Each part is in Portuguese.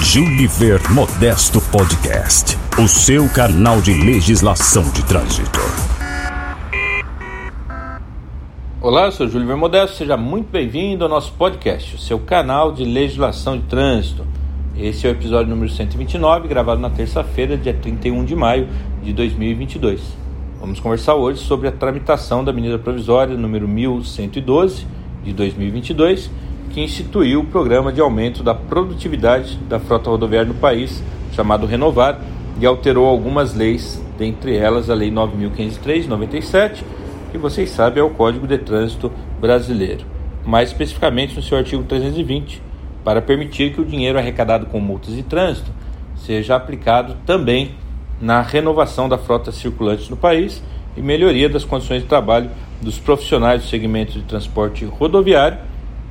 Juliver Modesto Podcast, o seu canal de legislação de trânsito. Olá, eu sou Júlio Modesto, seja muito bem-vindo ao nosso podcast, o seu canal de legislação de trânsito. Esse é o episódio número 129, gravado na terça-feira, dia 31 de maio de 2022. Vamos conversar hoje sobre a tramitação da medida provisória número 1112 de 2022, que instituiu o programa de aumento da produtividade da frota rodoviária no país, chamado Renovar, e alterou algumas leis, dentre elas a Lei 9.503 de 97, que vocês sabem é o Código de Trânsito Brasileiro, mais especificamente no seu artigo 320 para permitir que o dinheiro arrecadado com multas de trânsito seja aplicado também na renovação da frota circulante no país e melhoria das condições de trabalho dos profissionais do segmento de transporte rodoviário,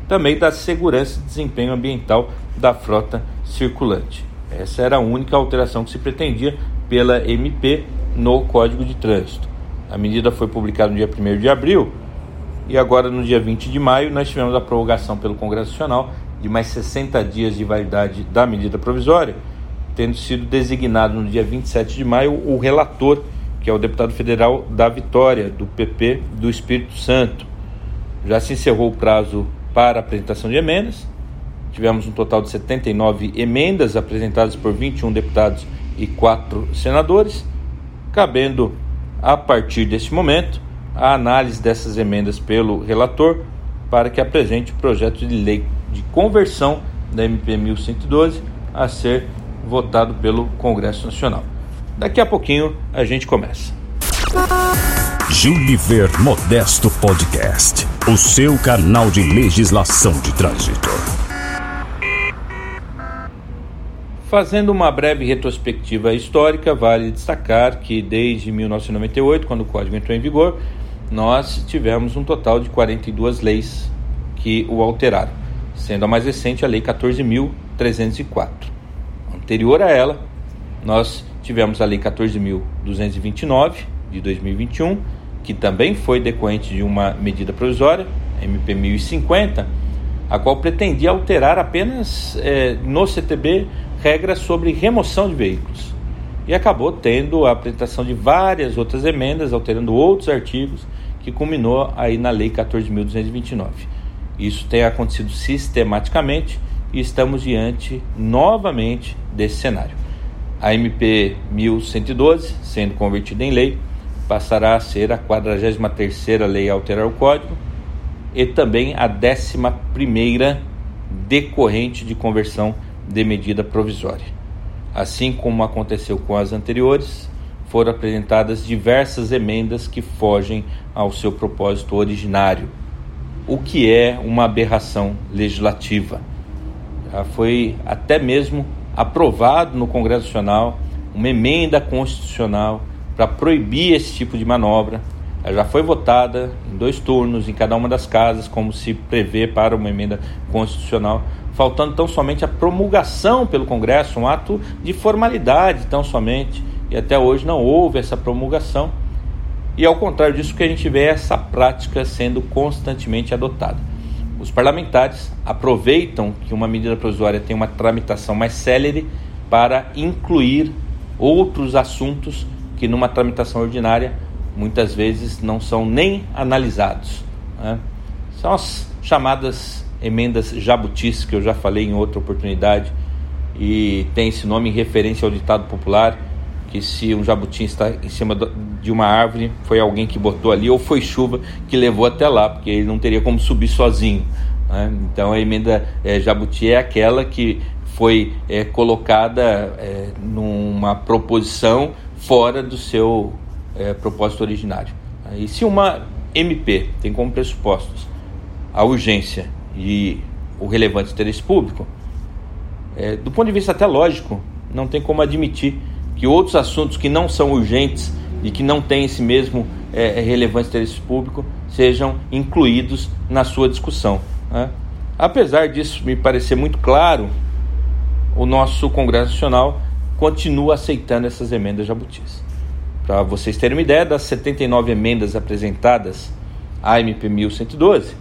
também da segurança e desempenho ambiental da frota circulante. Essa era a única alteração que se pretendia pela MP no Código de Trânsito. A medida foi publicada no dia 1 de abril e agora, no dia 20 de maio, nós tivemos a prorrogação pelo Congresso Nacional de mais 60 dias de validade da medida provisória, tendo sido designado no dia 27 de maio o relator, que é o deputado federal da Vitória, do PP do Espírito Santo. Já se encerrou o prazo para apresentação de emendas. Tivemos um total de 79 emendas apresentadas por 21 deputados e 4 senadores, cabendo, a partir deste momento, a análise dessas emendas pelo relator para que apresente o projeto de lei de conversão da MP 1112 a ser votado pelo Congresso Nacional. Daqui a pouquinho a gente começa. Juliver Modesto Podcast, o seu canal de legislação de trânsito. Fazendo uma breve retrospectiva histórica, vale destacar que desde 1998, quando o Código entrou em vigor, nós tivemos um total de 42 leis que o alteraram, sendo a mais recente a Lei 14.304. Anterior a ela, nós tivemos a Lei 14.229 de 2021, que também foi decorrente de uma medida provisória, MP 1050, a qual pretendia alterar apenas é, no CTB regras sobre remoção de veículos. E acabou tendo a apresentação de várias outras emendas, alterando outros artigos, que culminou aí na Lei 14.229. Isso tem acontecido sistematicamente e estamos diante novamente desse cenário. A MP 1112, sendo convertida em lei, passará a ser a 43ª lei a alterar o Código e também a 11ª decorrente de conversão de medida provisória. Assim como aconteceu com as anteriores, foram apresentadas diversas emendas que fogem ao seu propósito originário, o que é uma aberração legislativa. Já foi até mesmo aprovado no Congresso Nacional uma emenda constitucional para proibir esse tipo de manobra. Ela já foi votada em dois turnos em cada uma das casas, como se prevê para uma emenda constitucional, faltando tão somente a promulgação pelo Congresso, um ato de formalidade tão somente e até hoje não houve essa promulgação. E ao contrário disso, que a gente vê é essa prática sendo constantemente adotada. Os parlamentares aproveitam que uma medida provisória tem uma tramitação mais célere para incluir outros assuntos que numa tramitação ordinária muitas vezes não são nem analisados. Né? São as chamadas emendas jabutis, que eu já falei em outra oportunidade, e tem esse nome em referência ao ditado popular que se um jabuti está em cima de uma árvore, foi alguém que botou ali, ou foi chuva que levou até lá, porque ele não teria como subir sozinho. Né? Então a emenda é, jabuti é aquela que foi é, colocada é, numa proposição fora do seu é, propósito originário. E se uma MP tem como pressupostos a urgência e o relevante interesse público, é, do ponto de vista até lógico, não tem como admitir que outros assuntos que não são urgentes e que não têm esse mesmo é, é relevante interesse público sejam incluídos na sua discussão. Né? Apesar disso me parecer muito claro, o nosso Congresso Nacional continua aceitando essas emendas jabutis. Para vocês terem uma ideia, das 79 emendas apresentadas à MP 1112,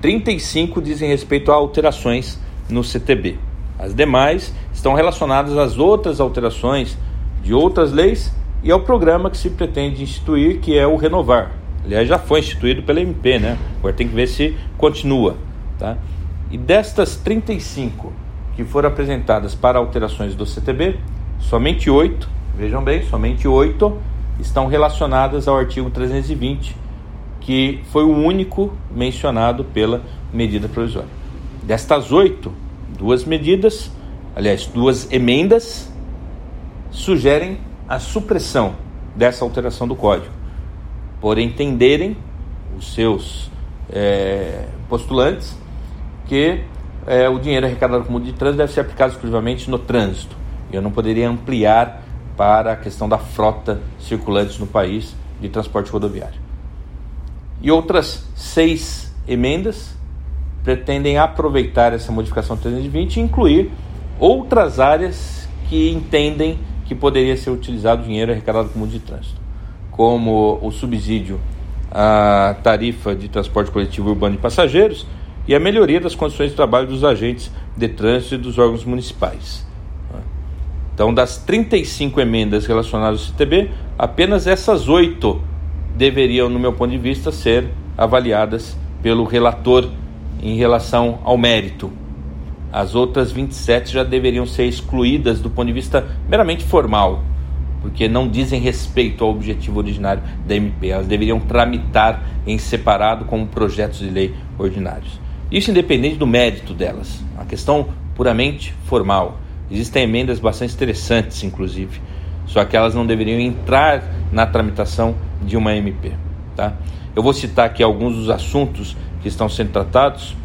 35 dizem respeito a alterações no CTB. As demais estão relacionadas às outras alterações de outras leis e ao programa que se pretende instituir, que é o Renovar. Aliás, já foi instituído pela MP, né? Agora tem que ver se continua. Tá? E destas 35 que foram apresentadas para alterações do CTB, somente 8, vejam bem, somente 8 estão relacionadas ao artigo 320, que foi o único mencionado pela medida provisória. Destas oito, duas medidas, aliás, duas emendas, sugerem a supressão dessa alteração do código, por entenderem os seus é, postulantes que é, o dinheiro arrecadado com multa de trânsito deve ser aplicado exclusivamente no trânsito. Eu não poderia ampliar para a questão da frota circulante no país de transporte rodoviário. E outras seis emendas pretendem aproveitar essa modificação 320 e incluir outras áreas que entendem que poderia ser utilizado o dinheiro arrecadado com multa de trânsito, como o subsídio à tarifa de transporte coletivo urbano de passageiros e a melhoria das condições de trabalho dos agentes de trânsito e dos órgãos municipais. Então, das 35 emendas relacionadas ao CTB, apenas essas oito deveriam, no meu ponto de vista, ser avaliadas pelo relator em relação ao mérito. As outras 27 já deveriam ser excluídas do ponto de vista meramente formal, porque não dizem respeito ao objetivo originário da MP. Elas deveriam tramitar em separado como projetos de lei ordinários. Isso independente do mérito delas, uma questão puramente formal. Existem emendas bastante interessantes, inclusive, só que elas não deveriam entrar na tramitação de uma MP. Tá? Eu vou citar aqui alguns dos assuntos que estão sendo tratados.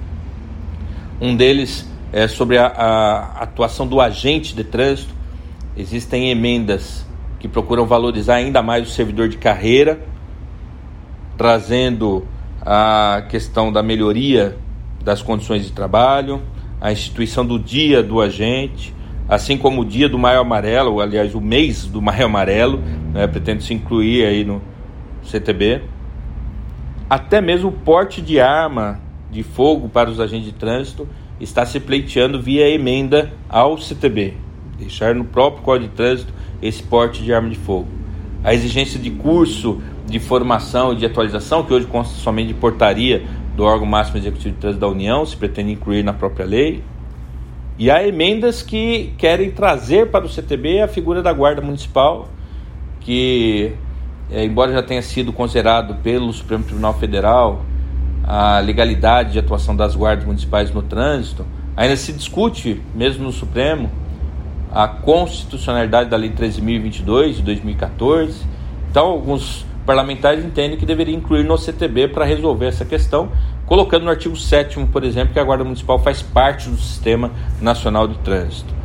Um deles é sobre a, a atuação do agente de trânsito. Existem emendas que procuram valorizar ainda mais o servidor de carreira, trazendo a questão da melhoria das condições de trabalho, a instituição do dia do agente, assim como o dia do Maio Amarelo, aliás, o mês do Maio Amarelo, né, pretende se incluir aí no CTB até mesmo o porte de arma de fogo para os agentes de trânsito está se pleiteando via emenda ao CTB, deixar no próprio Código de Trânsito esse porte de arma de fogo. A exigência de curso de formação e de atualização, que hoje consta somente de portaria do órgão máximo executivo de trânsito da União, se pretende incluir na própria lei. E há emendas que querem trazer para o CTB a figura da Guarda Municipal, que é, embora já tenha sido considerado pelo Supremo Tribunal Federal a legalidade de atuação das guardas municipais no trânsito, ainda se discute, mesmo no Supremo, a constitucionalidade da Lei 13.022 de 2014. Então, alguns parlamentares entendem que deveria incluir no CTB para resolver essa questão, colocando no artigo 7, por exemplo, que a Guarda Municipal faz parte do Sistema Nacional de Trânsito.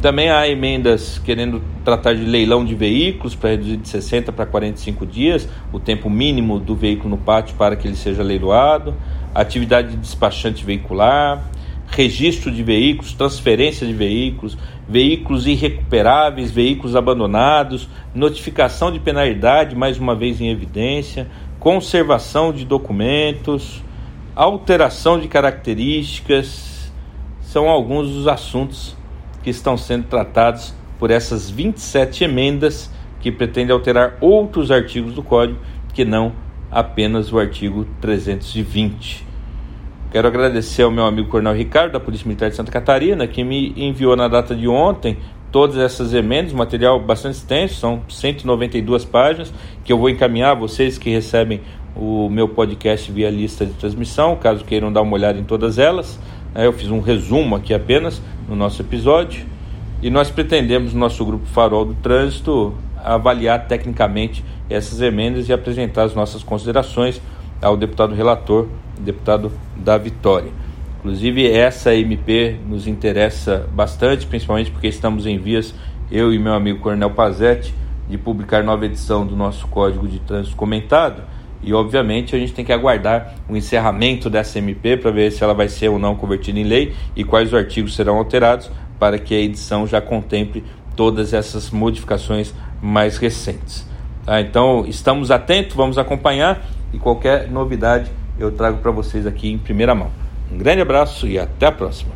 Também há emendas querendo tratar de leilão de veículos para reduzir de 60 para 45 dias o tempo mínimo do veículo no pátio para que ele seja leiloado, atividade de despachante veicular, registro de veículos, transferência de veículos, veículos irrecuperáveis, veículos abandonados, notificação de penalidade, mais uma vez em evidência, conservação de documentos, alteração de características, são alguns dos assuntos que estão sendo tratados por essas 27 emendas que pretendem alterar outros artigos do Código que não apenas o artigo 320. Quero agradecer ao meu amigo Coronel Ricardo, da Polícia Militar de Santa Catarina, que me enviou na data de ontem todas essas emendas, material bastante extenso, são 192 páginas, que eu vou encaminhar a vocês que recebem o meu podcast via lista de transmissão, caso queiram dar uma olhada em todas elas. É, eu fiz um resumo aqui apenas no nosso episódio e nós pretendemos, no nosso grupo Farol do Trânsito, avaliar tecnicamente essas emendas e apresentar as nossas considerações ao deputado relator, deputado da Vitória. Inclusive, essa MP nos interessa bastante, principalmente porque estamos em vias, eu e meu amigo Coronel Pazetti, de publicar nova edição do nosso Código de Trânsito Comentado e obviamente a gente tem que aguardar o encerramento dessa MP para ver se ela vai ser ou não convertida em lei e quais os artigos serão alterados para que a edição já contemple todas essas modificações mais recentes. Tá? Então estamos atentos, vamos acompanhar e qualquer novidade eu trago para vocês aqui em primeira mão. Um grande abraço e até a próxima.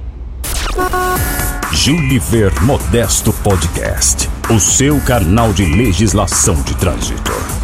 Juliver Modesto Podcast, o seu canal de legislação de trânsito.